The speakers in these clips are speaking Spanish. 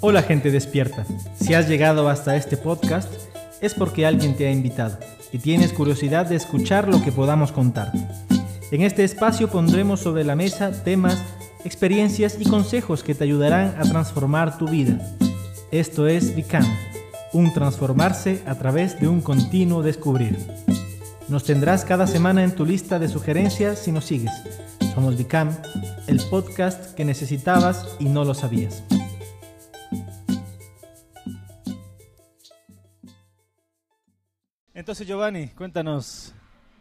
Hola gente despierta. Si has llegado hasta este podcast es porque alguien te ha invitado y tienes curiosidad de escuchar lo que podamos contar. En este espacio pondremos sobre la mesa temas, experiencias y consejos que te ayudarán a transformar tu vida. Esto es Become, un transformarse a través de un continuo descubrir. Nos tendrás cada semana en tu lista de sugerencias si nos sigues. Somos Become, el podcast que necesitabas y no lo sabías. Entonces Giovanni, cuéntanos,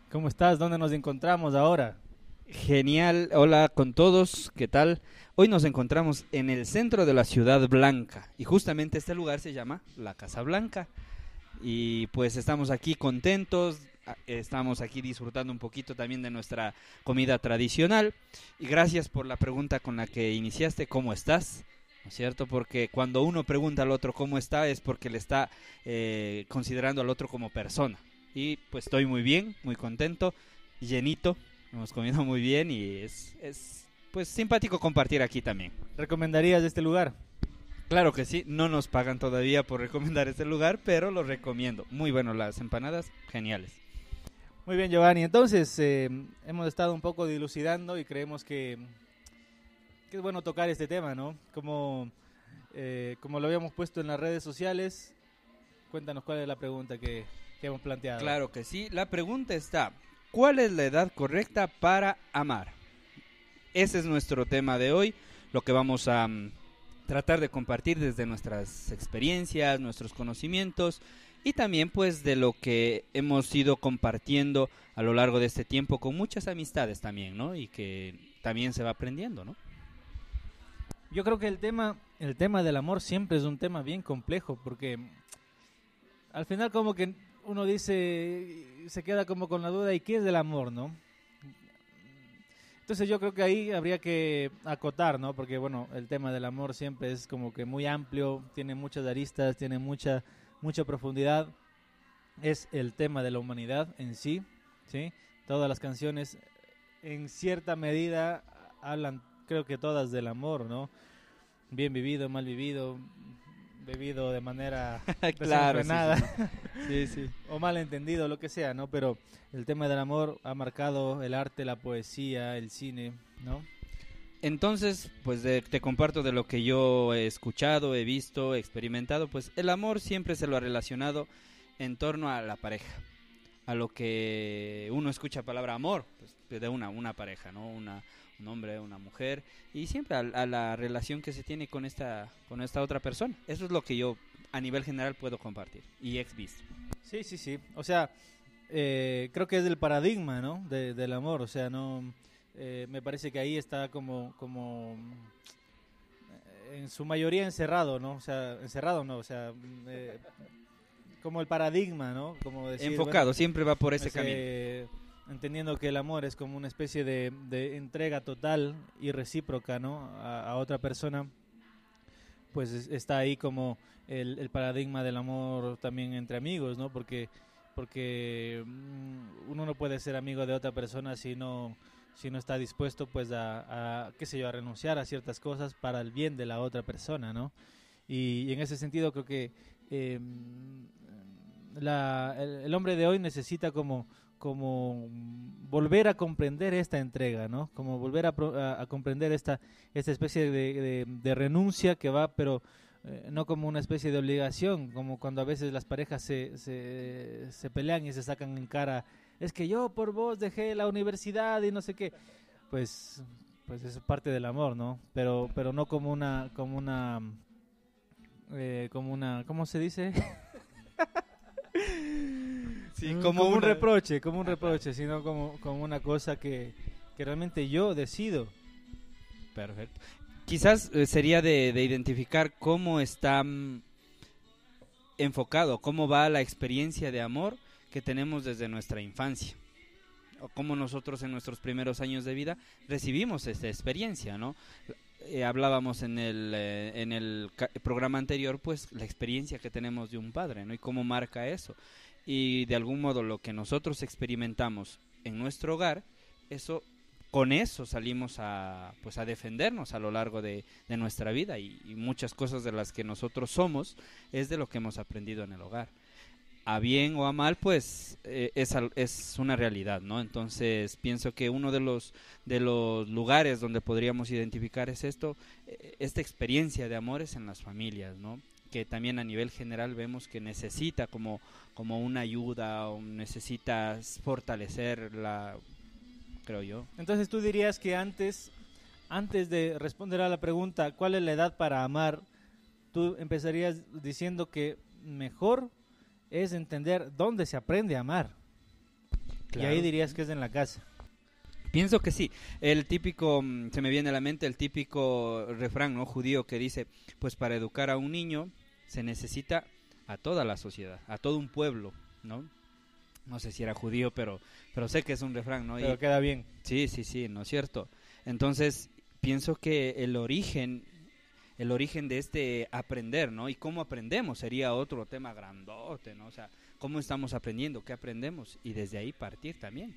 ¿cómo estás? ¿Dónde nos encontramos ahora? Genial, hola con todos, ¿qué tal? Hoy nos encontramos en el centro de la ciudad blanca y justamente este lugar se llama la Casa Blanca y pues estamos aquí contentos, estamos aquí disfrutando un poquito también de nuestra comida tradicional y gracias por la pregunta con la que iniciaste, ¿cómo estás? ¿No es cierto? Porque cuando uno pregunta al otro cómo está es porque le está eh, considerando al otro como persona y pues estoy muy bien, muy contento, llenito Hemos comido muy bien y es, es pues simpático compartir aquí también. ¿Recomendarías este lugar? Claro que sí, no nos pagan todavía por recomendar este lugar, pero lo recomiendo. Muy bueno, las empanadas, geniales. Muy bien, Giovanni. Entonces, eh, hemos estado un poco dilucidando y creemos que, es bueno tocar este tema, ¿no? Como, eh, como lo habíamos puesto en las redes sociales, cuéntanos cuál es la pregunta que, que hemos planteado. Claro que sí, la pregunta está, ¿Cuál es la edad correcta para amar? Ese es nuestro tema de hoy, lo que vamos a mm, tratar de compartir desde nuestras experiencias, nuestros conocimientos y también pues de lo que hemos ido compartiendo a lo largo de este tiempo con muchas amistades también, ¿no? Y que también se va aprendiendo, ¿no? Yo creo que el tema, el tema del amor siempre es un tema bien complejo porque al final como que uno dice, se queda como con la duda, ¿y qué es el amor, no? Entonces yo creo que ahí habría que acotar, ¿no? Porque bueno, el tema del amor siempre es como que muy amplio, tiene muchas aristas, tiene mucha, mucha profundidad. Es el tema de la humanidad en sí, ¿sí? Todas las canciones en cierta medida hablan, creo que todas del amor, ¿no? Bien vivido, mal vivido, bebido de manera claro, sí, sí. o mal entendido, lo que sea, ¿no? Pero el tema del amor ha marcado el arte, la poesía, el cine, ¿no? Entonces, pues te comparto de lo que yo he escuchado, he visto, he experimentado, pues el amor siempre se lo ha relacionado en torno a la pareja, a lo que uno escucha palabra amor, pues de una, una pareja, ¿no? Una, un hombre, una mujer, y siempre a, la relación que se tiene con esta, con esta otra persona. Eso es lo que yo a nivel general puedo compartir y ex visto. Sí, sí, sí. O sea, eh, creo que es el paradigma, ¿no? del amor. O sea, no, eh, me parece que ahí está como, como eh, en su mayoría encerrado, ¿no? O sea, encerrado, no, o sea, como el paradigma, ¿no? Como Enfocado, siempre va por ese camino entendiendo que el amor es como una especie de, entrega total y recíproca ¿no? a, otra persona, pues está ahí como el, paradigma del amor también entre amigos, ¿no? Porque, porque mm, uno no puede ser amigo de otra persona si no, si no está dispuesto pues a, qué sé yo, a renunciar a ciertas cosas para el bien de la otra persona, ¿no? Y, en ese sentido creo que em, la, el hombre de hoy necesita como como volver a comprender esta entrega, ¿no? Como volver a, comprender esta, esta especie de, renuncia que va, pero eh, no como una especie de obligación, como cuando a veces las parejas se, se, pelean y se sacan en cara, es que yo por vos dejé la universidad y no sé qué. Pues, pues es parte del amor, ¿no? Pero, pero no como una, como una, eh, como una, ¿cómo se dice? Mm, como, un reproche, como un reproche, sino como, como una cosa que, realmente yo decido. Perfecto. Quizás eh, sería de, identificar cómo está mm, enfocado, cómo va la experiencia de amor que tenemos desde nuestra infancia. O cómo nosotros en nuestros primeros años de vida recibimos esta experiencia, ¿no? Eh, hablábamos en el, eh, en el programa anterior, pues la experiencia que tenemos de un padre, ¿no? Y cómo marca eso y de algún modo lo que nosotros experimentamos en nuestro hogar, eso con eso salimos a, pues a defendernos a lo largo de, nuestra vida y, muchas cosas de las que nosotros somos es de lo que hemos aprendido en el hogar. A bien o a mal, pues eh, es, es, una realidad, ¿no? Entonces pienso que uno de los, de los lugares donde podríamos identificar es esto, eh, esta experiencia de amores en las familias, ¿no? Que también a nivel general vemos que necesita como, como una ayuda o necesita fortalecer la creo yo. Entonces tú dirías que antes, antes de responder a la pregunta, ¿cuál es la edad para amar? Tú empezarías diciendo que mejor es entender dónde se aprende a amar. Y ahí dirías que es en la casa. Pienso que sí. El típico, mm, se me viene a la mente el típico refrán ¿no? judío que dice, pues para educar a un niño se necesita a toda la sociedad, a todo un pueblo, ¿no? no sé si era judío, pero, pero sé que es un refrán, ¿no? Pero queda bien. Sí, sí, sí, ¿no es cierto? Entonces, pienso que el origen, el origen de este aprender, ¿no? Y cómo aprendemos sería otro tema grandote, ¿no? O sea, cómo estamos aprendiendo, qué aprendemos y desde ahí partir también.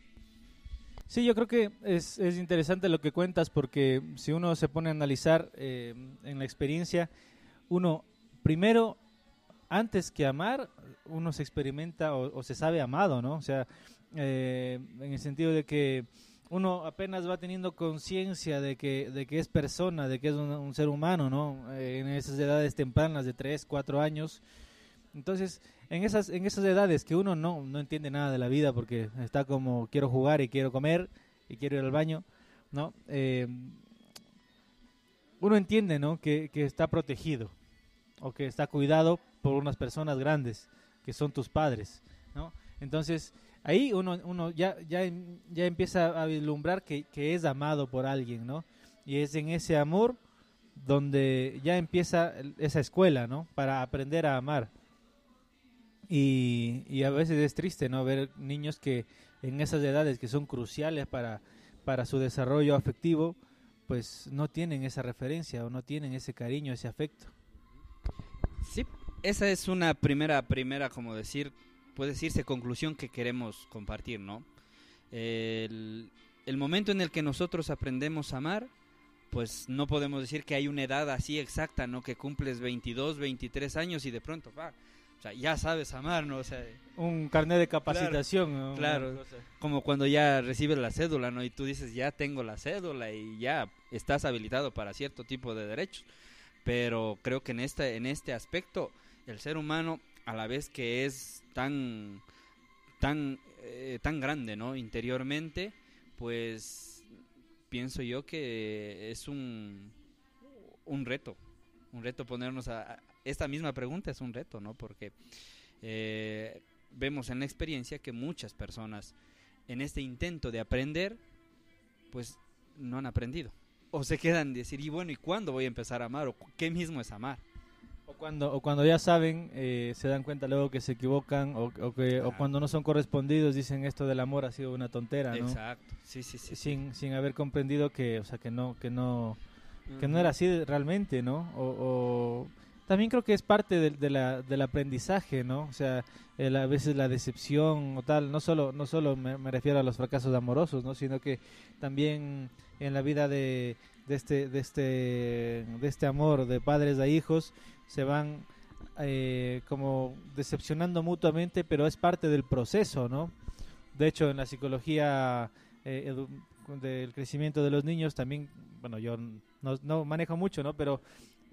Sí, yo creo que es, es interesante lo que cuentas porque si uno se pone a analizar eh, en la experiencia, uno primero antes que amar, uno se experimenta o, se sabe amado, ¿no? O sea, eh, en el sentido de que uno apenas va teniendo conciencia de que, de que es persona, de que es un, ser humano, ¿no? Eh, en esas edades tempranas de 3, 4 años. Entonces, en esas, en esas edades que uno no, no entiende nada de la vida porque está como quiero jugar y quiero comer y quiero ir al baño, ¿no? Eh, uno entiende, ¿no? Que, que está protegido o que está cuidado por unas personas grandes, que son tus padres, ¿no? Entonces, ahí uno, uno ya, ya, ya empieza a vislumbrar que, que es amado por alguien, ¿no? Y es en ese amor donde ya empieza esa escuela, ¿no? Para aprender a amar. Y, y, a veces es triste, ¿no? Ver niños que en esas edades que son cruciales para, para su desarrollo afectivo, pues no tienen esa referencia o no tienen ese cariño, ese afecto. Sí, esa es una primera, primera, como decir, puede decirse conclusión que queremos compartir, ¿no? El, momento en el que nosotros aprendemos a amar, pues no podemos decir que hay una edad así exacta, ¿no? Que cumples 22, 23 años y de pronto, va, o sea, ya sabes amar, ¿no? O sea, un carnet de capacitación, Claro, como cuando ya recibes la cédula, ¿no? Y tú dices, ya tengo la cédula y ya estás habilitado para cierto tipo de derechos. Pero creo que en este, en este aspecto el ser humano a la vez que es tan tan eh, tan grande no interiormente pues pienso yo que es un un reto un reto ponernos a, esta misma pregunta es un reto no porque eh, vemos en la experiencia que muchas personas en este intento de aprender pues no han aprendido o se quedan de decir y bueno y cuándo voy a empezar a amar o qué mismo es amar o cuando, o cuando ya saben, eh, se dan cuenta luego que se equivocan o, que, o cuando no son correspondidos dicen esto del amor ha sido una tontera, ¿no? Exacto, sí, sí, sí. Sin, sin haber comprendido que, o sea, que no, que no, que no era así realmente, ¿no? O, también creo que es parte de, la, del aprendizaje, ¿no? O sea, a veces la decepción o tal, no solo, no solo me, refiero a los fracasos amorosos, ¿no? Sino que también en la vida de, de este, de este, de este amor de padres a hijos, se van eh, como decepcionando mutuamente, pero es parte del proceso, ¿no? De hecho, en la psicología eh, del crecimiento de los niños también, bueno, yo no, manejo mucho, ¿no? Pero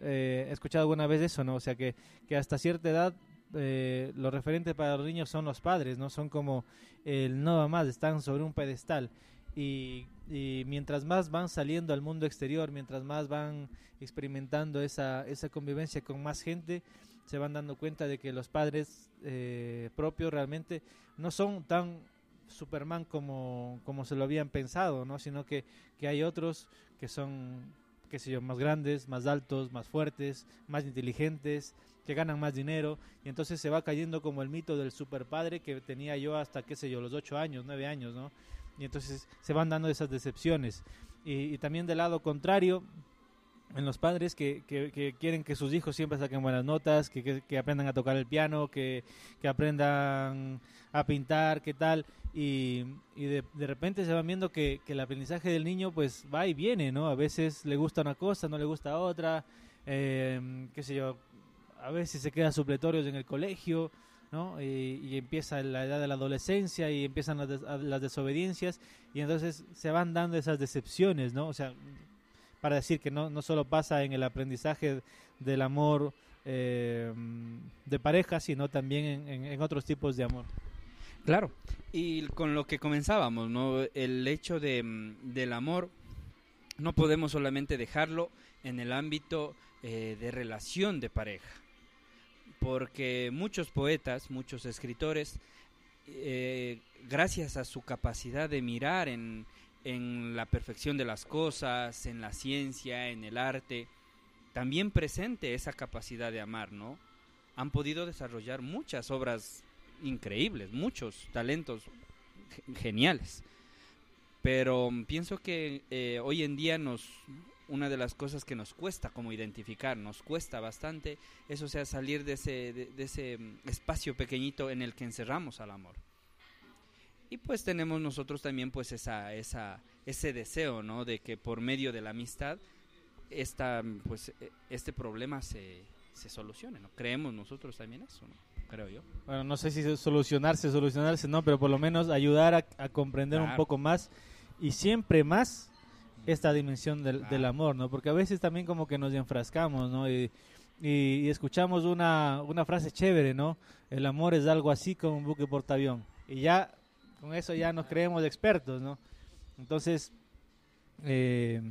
eh, escuchado alguna vez eso, ¿no? O sea, que, que hasta cierta edad eh, lo referente para los niños son los padres, ¿no? Son como el no más, están sobre un pedestal. Y, y, mientras más van saliendo al mundo exterior, mientras más van experimentando esa, esa convivencia con más gente, se van dando cuenta de que los padres eh, propios realmente no son tan Superman como, como se lo habían pensado, ¿no? sino que, que hay otros que son, qué sé yo, más grandes, más altos, más fuertes, más inteligentes, que ganan más dinero, y entonces se va cayendo como el mito del superpadre que tenía yo hasta, qué sé yo, los ocho años, nueve años, ¿no? Y entonces se van dando esas decepciones. Y, y también del lado contrario, en los padres que, que, quieren que sus hijos siempre saquen buenas notas, que, aprendan a tocar el piano, que, aprendan a pintar, qué tal, y, y de, de, repente se van viendo que, el aprendizaje del niño pues va y viene, ¿no? A veces le gusta una cosa, no le gusta otra, eh, qué sé yo, a veces se queda supletorios en el colegio, ¿no? Y, empieza la edad de la adolescencia y empiezan las, las desobediencias y entonces se van dando esas decepciones, ¿no? O sea, para decir que no, no solo pasa en el aprendizaje del amor eh, de pareja, sino también en, otros tipos de amor. Claro, y con lo que comenzábamos, ¿no? El hecho de, del amor no podemos solamente dejarlo en el ámbito eh, de relación de pareja, porque muchos poetas, muchos escritores, eh, gracias a su capacidad de mirar en, en la perfección de las cosas, en la ciencia, en el arte, también presente esa capacidad de amar, ¿no? Han podido desarrollar muchas obras increíbles, muchos talentos geniales. Pero pienso que eh, hoy en día nos una de las cosas que nos cuesta como identificar, nos cuesta bastante, eso sea salir de ese, de ese espacio pequeñito en el que encerramos al amor y pues tenemos nosotros también pues esa, esa, ese deseo, ¿no? De que por medio de la amistad esta, pues, e, este problema se, se solucione, ¿no? Creemos nosotros también eso, ¿no? Creo yo. Bueno, no sé si solucionarse, solucionarse, no, pero por lo menos ayudar a, comprender un poco más y siempre más esta dimensión del, del, amor, ¿no? Porque a veces también como que nos enfrascamos, ¿no? Y, y, escuchamos una, una frase chévere, ¿no? El amor es algo así como un buque portaavión. Y ya con eso ya nos creemos expertos, ¿no? Entonces, eh,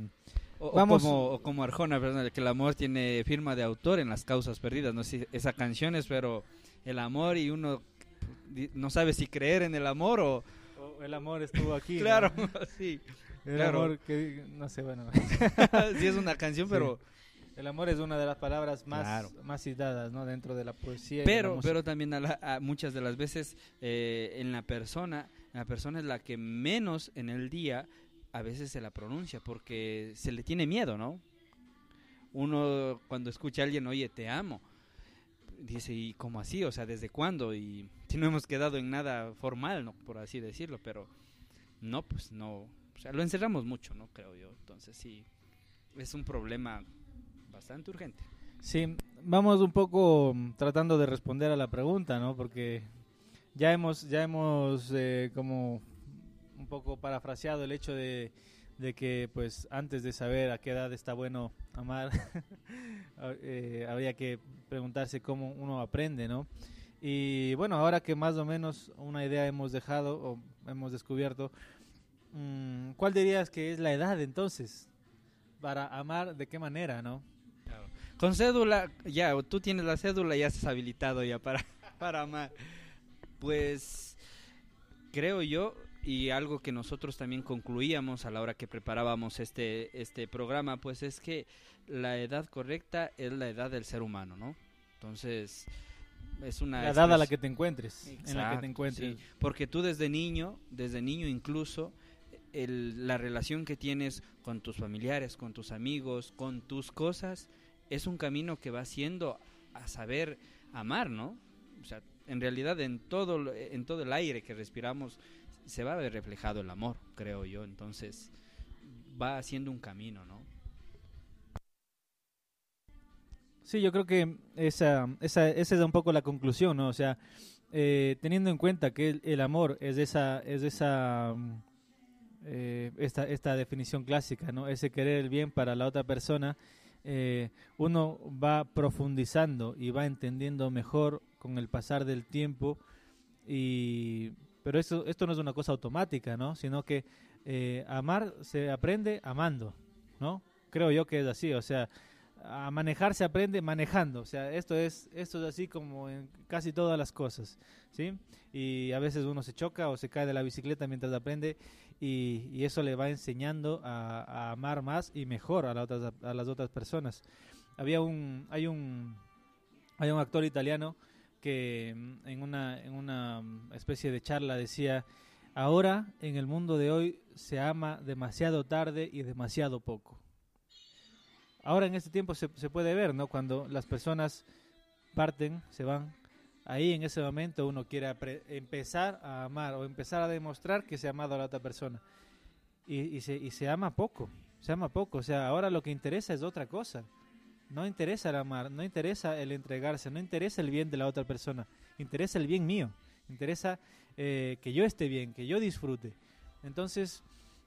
vamos... como, como Arjona, que el amor tiene firma de autor en las causas perdidas, no sé esa canción es, pero el amor y uno no sabe si creer en el amor o... el amor estuvo aquí. claro, sí. El amor que, no sé, bueno. sí es una canción, pero... El amor es una de las palabras más, más citadas ¿no? dentro de la poesía. Pero, pero también a muchas de las veces eh, en la persona, la persona es la que menos en el día a veces se la pronuncia porque se le tiene miedo, ¿no? Uno cuando escucha a alguien, oye, te amo, dice, ¿y cómo así? O sea, ¿desde cuándo? Y si no hemos quedado en nada formal, ¿no? Por así decirlo, pero no, pues no, o sea, lo encerramos mucho, ¿no? Creo yo. Entonces sí, es un problema bastante urgente. Sí, vamos un poco mm, tratando de responder a la pregunta, ¿no? Porque ya hemos, ya hemos eh, como un poco parafraseado el hecho de, que pues antes de saber a qué edad está bueno amar, eh, habría que preguntarse cómo uno aprende, ¿no? Y bueno, ahora que más o menos una idea hemos dejado o hemos descubierto, mm, ¿cuál dirías que es la edad entonces para amar de qué manera, no? Con cédula, ya, tú tienes la cédula y ya estás habilitado ya para, para amar. Pues creo yo, y algo que nosotros también concluíamos a la hora que preparábamos este, este programa, pues es que la edad correcta es la edad del ser humano, ¿no? Entonces, es una... La edad a la que te encuentres, en la que te encuentres. porque tú desde niño, desde niño incluso, la relación que tienes con tus familiares, con tus amigos, con tus cosas, es un camino que va siendo a saber amar, ¿no? O sea, en realidad en todo, en todo el aire que respiramos se va a ver reflejado el amor, creo yo. Entonces va haciendo un camino, ¿no? Sí, yo creo que esa, esa, esa es un poco la conclusión, ¿no? O sea, eh, teniendo en cuenta que el, amor es esa, es esa eh, esta, esta definición clásica, ¿no? Ese querer el bien para la otra persona eh, uno va profundizando y va entendiendo mejor con el pasar del tiempo y pero esto esto no es una cosa automática no sino que eh, amar se aprende amando no creo yo que es así o sea a manejar se aprende manejando o sea esto es esto es así como en casi todas las cosas sí y a veces uno se choca o se cae de la bicicleta mientras aprende y, eso le va enseñando a, amar más y mejor a, a las otras personas. Había un, hay un, hay un actor italiano que mm, en una, en una mm, especie de charla decía, ahora en el mundo de hoy se ama demasiado tarde y demasiado poco. ahora en este tiempo se, se puede ver, ¿no? Cuando las personas parten, se van, ahí en ese momento uno quiere empezar a amar o empezar a demostrar que se ha amado a la otra persona. Y, y, se, y se ama poco, se ama poco. O sea, ahora lo que interesa es otra cosa. No interesa el amar, no interesa el entregarse, no interesa el bien de la otra persona, interesa el bien mío, interesa eh, que yo esté bien, que yo disfrute. Entonces,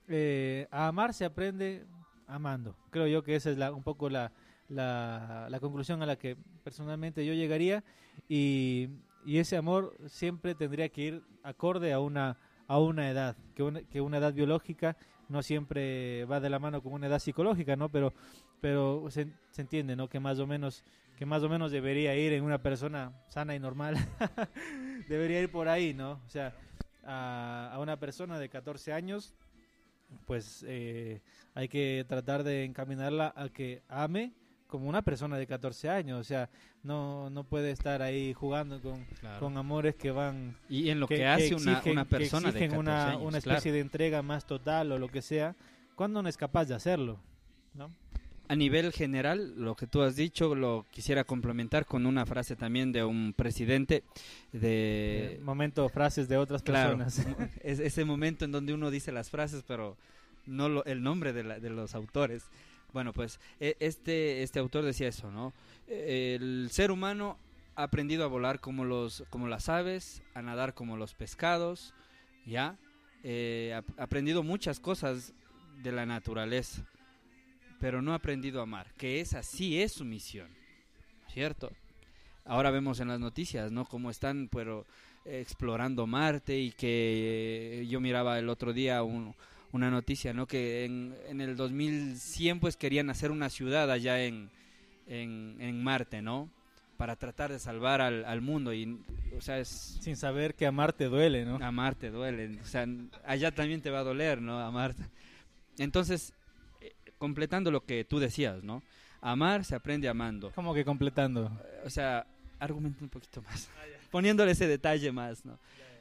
eh, a amar se aprende amando. Creo yo que esa es la, un poco la, la, conclusión a la que personalmente yo llegaría y, y, ese amor siempre tendría que ir acorde a una, a una edad, que una, que una edad biológica no siempre va de la mano con una edad psicológica, ¿no? Pero, pero se, se entiende, ¿no? Que más o menos que más o menos debería ir en una persona sana y normal, debería ir por ahí, ¿no? O sea, a, a una persona de 14 años, pues eh, hay que tratar de encaminarla a que ame como una persona de 14 años, o sea, no, no puede estar ahí jugando con, con amores que van... Y en lo que, hace una, una, persona que una, una especie de entrega más total o lo que sea, cuando no es capaz de hacerlo, ¿no? A nivel general, lo que tú has dicho, lo quisiera complementar con una frase también de un presidente de... Eh, momento, frases de otras personas. es ese momento en donde uno dice las frases, pero no lo, el nombre de, de los autores. Bueno, pues e, este, este autor decía eso, ¿no? El ser humano ha aprendido a volar como, los, como las aves, a nadar como los pescados, ¿ya? Eh, ha aprendido muchas cosas de la naturaleza, pero no ha aprendido a amar, que esa sí es su misión, ¿cierto? Ahora vemos en las noticias, ¿no? Cómo están, pero explorando Marte y que yo miraba el otro día un, una noticia, ¿no? Que en, en, el 2100 pues querían hacer una ciudad allá en, en, Marte, ¿no? Para tratar de salvar al, al, mundo y, o sea, es... Sin saber que a Marte duele, ¿no? A Marte duele, o sea, allá también te va a doler, ¿no? A Marte. Entonces, eh, completando lo que tú decías, ¿no? Amar se aprende amando. ¿Cómo que completando? O sea, argumenta un poquito más. Ah, Poniéndole ese detalle más, ¿no?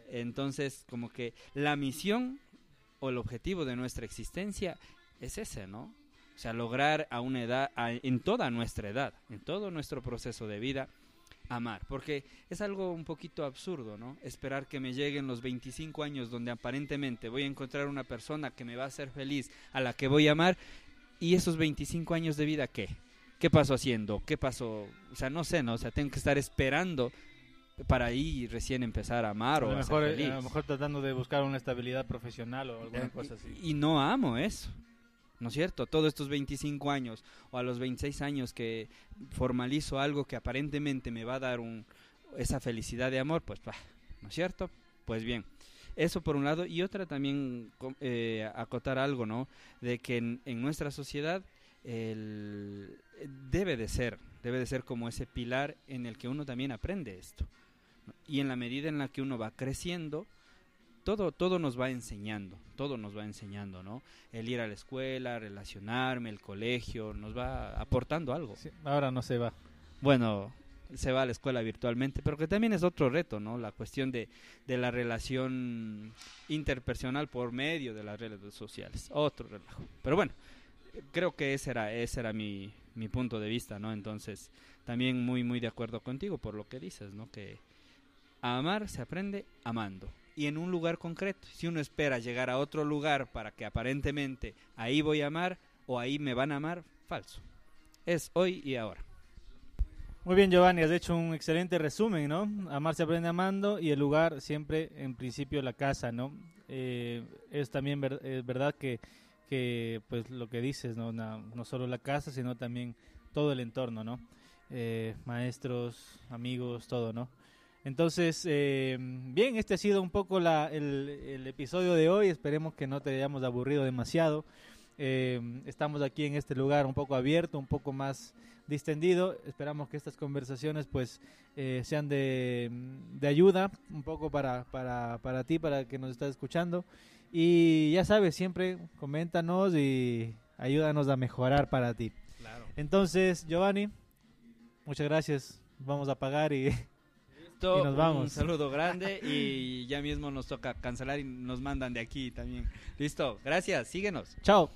Entonces, como que la misión o el objetivo de nuestra existencia es ese, ¿no? O sea, lograr a una edad, en toda nuestra edad, en todo nuestro proceso de vida, amar. Porque es algo un poquito absurdo, ¿no? Esperar que me lleguen los 25 años donde aparentemente voy a encontrar una persona que me va a hacer feliz, a la que voy a amar, y esos 25 años de vida, ¿qué? ¿Qué pasó haciendo? ¿Qué pasó? O sea, no sé, ¿no? O sea, tengo que estar esperando para ahí recién empezar a amar o a, mejor, ser feliz. a lo mejor tratando de buscar una estabilidad profesional o alguna eh, cosa así. Y, no amo eso. ¿No es cierto? Todos estos 25 años o a los 26 años que formalizo algo que aparentemente me va a dar un, esa felicidad de amor, pues, ¿no es cierto? Pues bien, eso por un lado. Y otra también eh, acotar algo, ¿no? De que en, en nuestra sociedad el, debe de ser, debe de ser como ese pilar en el que uno también aprende esto. Y en la medida en la que uno va creciendo, todo, todo nos va enseñando, todo nos va enseñando, ¿no? El ir a la escuela, relacionarme, el colegio, nos va aportando algo. ahora no se va. Bueno, se va a la escuela virtualmente, pero que también es otro reto, ¿no? La cuestión de, de la relación interpersonal por medio de las redes sociales, otro relajo. Pero bueno, creo que ese era, ese era mi, mi punto de vista, ¿no? Entonces, también muy, muy de acuerdo contigo por lo que dices, ¿no? Que a amar se aprende amando. Y en un lugar concreto. Si uno espera llegar a otro lugar para que aparentemente ahí voy a amar o ahí me van a amar, falso. Es hoy y ahora. Muy bien, Giovanni, has hecho un excelente resumen, ¿no? Amar se aprende amando y el lugar siempre, en principio, la casa, ¿no? Eh, es también verdad que, que, pues, lo que dices, ¿no? no solo la casa, sino también todo el entorno, ¿no? Eh, maestros, amigos, todo, ¿no? Entonces, eh, bien, este ha sido un poco la, el, episodio de hoy. Esperemos que no te hayamos aburrido demasiado. Eh, estamos aquí en este lugar un poco abierto, un poco más distendido. Esperamos que estas conversaciones pues eh, sean de, de, ayuda un poco para, para, para ti, para que nos estás escuchando. Y ya sabes, siempre coméntanos y ayúdanos a mejorar para ti. Claro. Entonces, Giovanni, muchas gracias. Vamos a pagar y Y nos vamos. Un saludo grande y ya mismo nos toca cancelar y nos mandan de aquí también. Listo, gracias, síguenos. Chao.